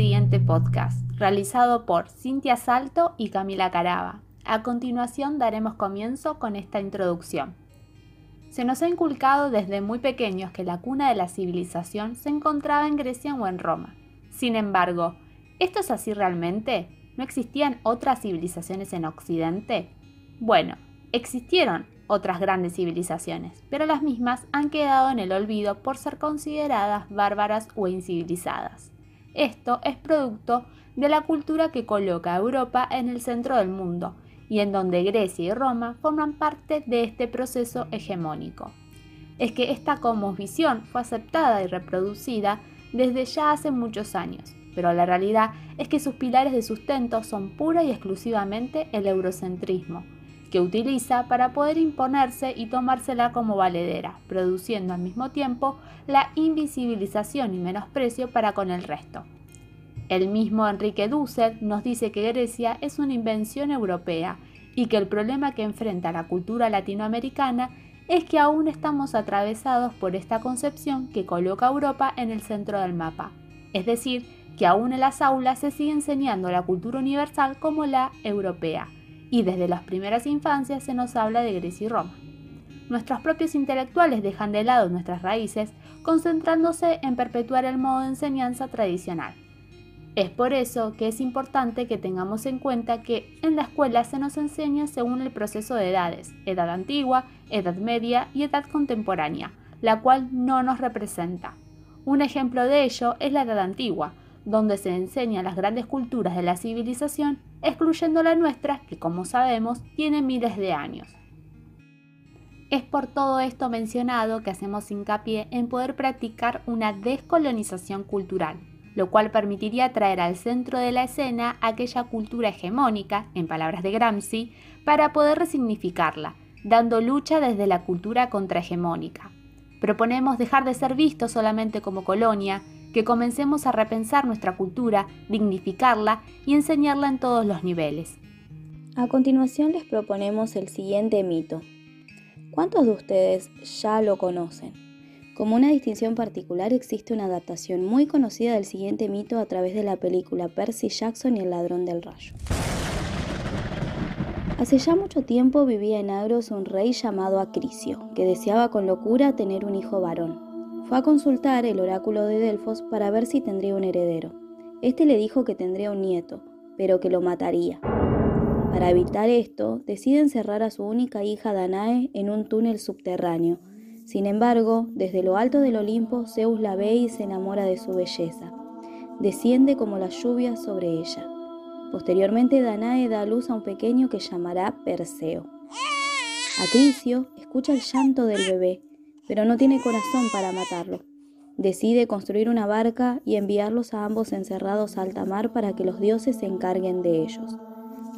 siguiente podcast, realizado por Cintia Salto y Camila Caraba. A continuación daremos comienzo con esta introducción. Se nos ha inculcado desde muy pequeños que la cuna de la civilización se encontraba en Grecia o en Roma. Sin embargo, ¿esto es así realmente? ¿No existían otras civilizaciones en Occidente? Bueno, existieron otras grandes civilizaciones, pero las mismas han quedado en el olvido por ser consideradas bárbaras o incivilizadas. Esto es producto de la cultura que coloca a Europa en el centro del mundo y en donde Grecia y Roma forman parte de este proceso hegemónico. Es que esta cosmovisión fue aceptada y reproducida desde ya hace muchos años, pero la realidad es que sus pilares de sustento son pura y exclusivamente el eurocentrismo, que utiliza para poder imponerse y tomársela como valedera, produciendo al mismo tiempo la invisibilización y menosprecio para con el resto. El mismo Enrique Dussel nos dice que Grecia es una invención europea y que el problema que enfrenta la cultura latinoamericana es que aún estamos atravesados por esta concepción que coloca a Europa en el centro del mapa, es decir, que aún en las aulas se sigue enseñando la cultura universal como la europea, y desde las primeras infancias se nos habla de Grecia y Roma. Nuestros propios intelectuales dejan de lado nuestras raíces, concentrándose en perpetuar el modo de enseñanza tradicional. Es por eso que es importante que tengamos en cuenta que en la escuela se nos enseña según el proceso de edades, edad antigua, edad media y edad contemporánea, la cual no nos representa. Un ejemplo de ello es la edad antigua, donde se enseñan las grandes culturas de la civilización, excluyendo la nuestra, que como sabemos tiene miles de años. Es por todo esto mencionado que hacemos hincapié en poder practicar una descolonización cultural, lo cual permitiría traer al centro de la escena aquella cultura hegemónica, en palabras de Gramsci, para poder resignificarla, dando lucha desde la cultura contrahegemónica. Proponemos dejar de ser vistos solamente como colonia, que comencemos a repensar nuestra cultura, dignificarla y enseñarla en todos los niveles. A continuación les proponemos el siguiente mito. ¿Cuántos de ustedes ya lo conocen? Como una distinción particular existe una adaptación muy conocida del siguiente mito a través de la película Percy Jackson y el ladrón del rayo. Hace ya mucho tiempo vivía en Agros un rey llamado Acrisio, que deseaba con locura tener un hijo varón. Fue a consultar el oráculo de Delfos para ver si tendría un heredero. Este le dijo que tendría un nieto, pero que lo mataría. Para evitar esto, decide encerrar a su única hija Danae en un túnel subterráneo. Sin embargo, desde lo alto del Olimpo, Zeus la ve y se enamora de su belleza. Desciende como la lluvia sobre ella. Posteriormente, Danae da a luz a un pequeño que llamará Perseo. Acricio escucha el llanto del bebé pero no tiene corazón para matarlo. Decide construir una barca y enviarlos a ambos encerrados a alta mar para que los dioses se encarguen de ellos.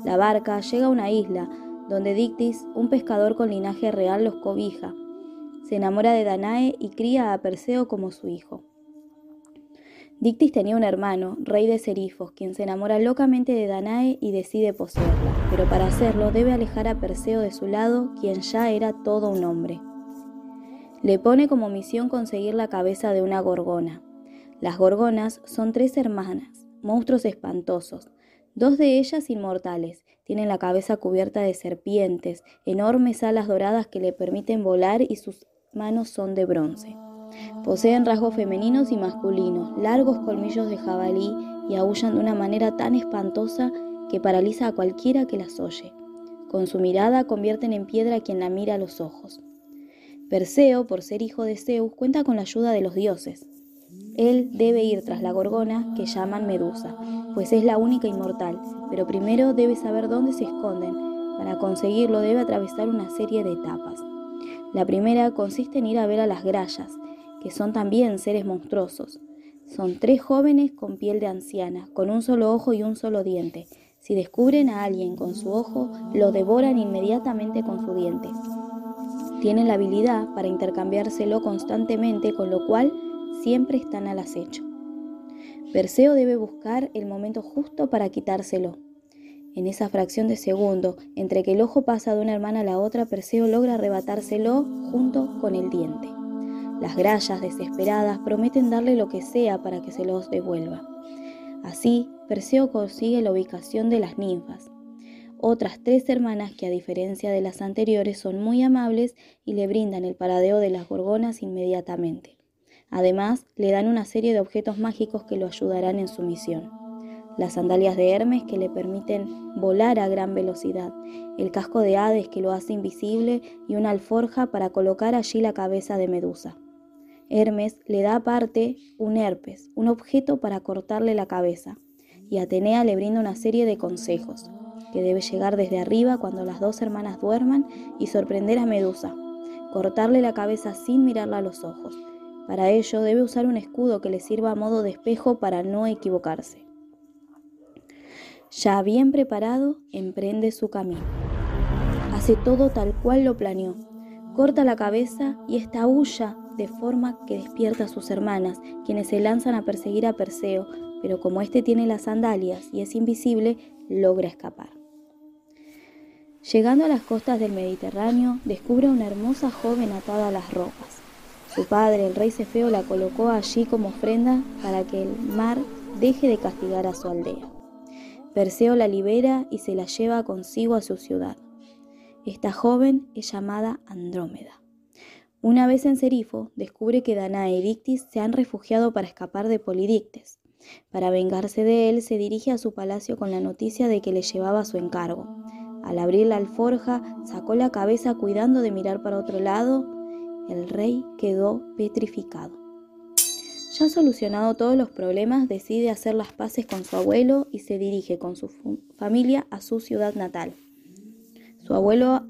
La barca llega a una isla donde Dictis, un pescador con linaje real, los cobija. Se enamora de Danae y cría a Perseo como su hijo. Dictis tenía un hermano, rey de Serifos, quien se enamora locamente de Danae y decide poseerla, pero para hacerlo debe alejar a Perseo de su lado, quien ya era todo un hombre. Le pone como misión conseguir la cabeza de una gorgona. Las gorgonas son tres hermanas, monstruos espantosos. Dos de ellas inmortales, tienen la cabeza cubierta de serpientes, enormes alas doradas que le permiten volar y sus manos son de bronce. Poseen rasgos femeninos y masculinos, largos colmillos de jabalí y aullan de una manera tan espantosa que paraliza a cualquiera que las oye. Con su mirada convierten en piedra a quien la mira a los ojos. Perseo, por ser hijo de Zeus, cuenta con la ayuda de los dioses. Él debe ir tras la gorgona que llaman Medusa, pues es la única inmortal, pero primero debe saber dónde se esconden. Para conseguirlo debe atravesar una serie de etapas. La primera consiste en ir a ver a las grallas, que son también seres monstruosos. Son tres jóvenes con piel de anciana, con un solo ojo y un solo diente. Si descubren a alguien con su ojo, lo devoran inmediatamente con su diente. Tienen la habilidad para intercambiárselo constantemente, con lo cual siempre están al acecho. Perseo debe buscar el momento justo para quitárselo. En esa fracción de segundo, entre que el ojo pasa de una hermana a la otra, Perseo logra arrebatárselo junto con el diente. Las grallas, desesperadas, prometen darle lo que sea para que se los devuelva. Así, Perseo consigue la ubicación de las ninfas, otras tres hermanas que a diferencia de las anteriores son muy amables y le brindan el paradeo de las gorgonas inmediatamente. Además, le dan una serie de objetos mágicos que lo ayudarán en su misión. Las sandalias de Hermes que le permiten volar a gran velocidad, el casco de Hades que lo hace invisible y una alforja para colocar allí la cabeza de Medusa. Hermes le da aparte un herpes, un objeto para cortarle la cabeza, y Atenea le brinda una serie de consejos, que debe llegar desde arriba cuando las dos hermanas duerman y sorprender a Medusa, cortarle la cabeza sin mirarla a los ojos. Para ello debe usar un escudo que le sirva a modo de espejo para no equivocarse. Ya bien preparado, emprende su camino. Hace todo tal cual lo planeó. Corta la cabeza y esta huya de forma que despierta a sus hermanas, quienes se lanzan a perseguir a Perseo, pero como éste tiene las sandalias y es invisible, logra escapar. Llegando a las costas del Mediterráneo, descubre a una hermosa joven atada a las rocas. Su padre, el rey Cefeo, la colocó allí como ofrenda para que el mar deje de castigar a su aldea. Perseo la libera y se la lleva consigo a su ciudad. Esta joven es llamada Andrómeda. Una vez en Serifo, descubre que Danae y Dictis se han refugiado para escapar de Polidictes. Para vengarse de él, se dirige a su palacio con la noticia de que le llevaba su encargo. Al abrir la alforja, sacó la cabeza cuidando de mirar para otro lado. El rey quedó petrificado. Ya solucionado todos los problemas, decide hacer las paces con su abuelo y se dirige con su familia a su ciudad natal. Su abuelo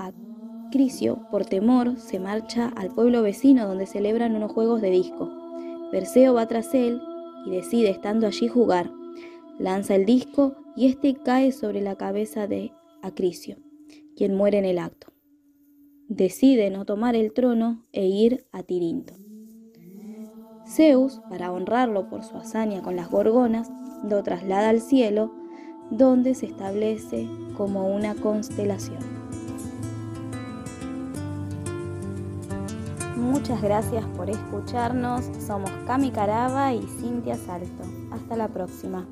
Crisio, por temor, se marcha al pueblo vecino donde celebran unos juegos de disco. Perseo va tras él y decide, estando allí, jugar. Lanza el disco y este cae sobre la cabeza de Acrisio, quien muere en el acto. Decide no tomar el trono e ir a Tirinto. Zeus, para honrarlo por su hazaña con las gorgonas, lo traslada al cielo, donde se establece como una constelación. Muchas gracias por escucharnos. Somos Cami Caraba y Cintia Salto. Hasta la próxima.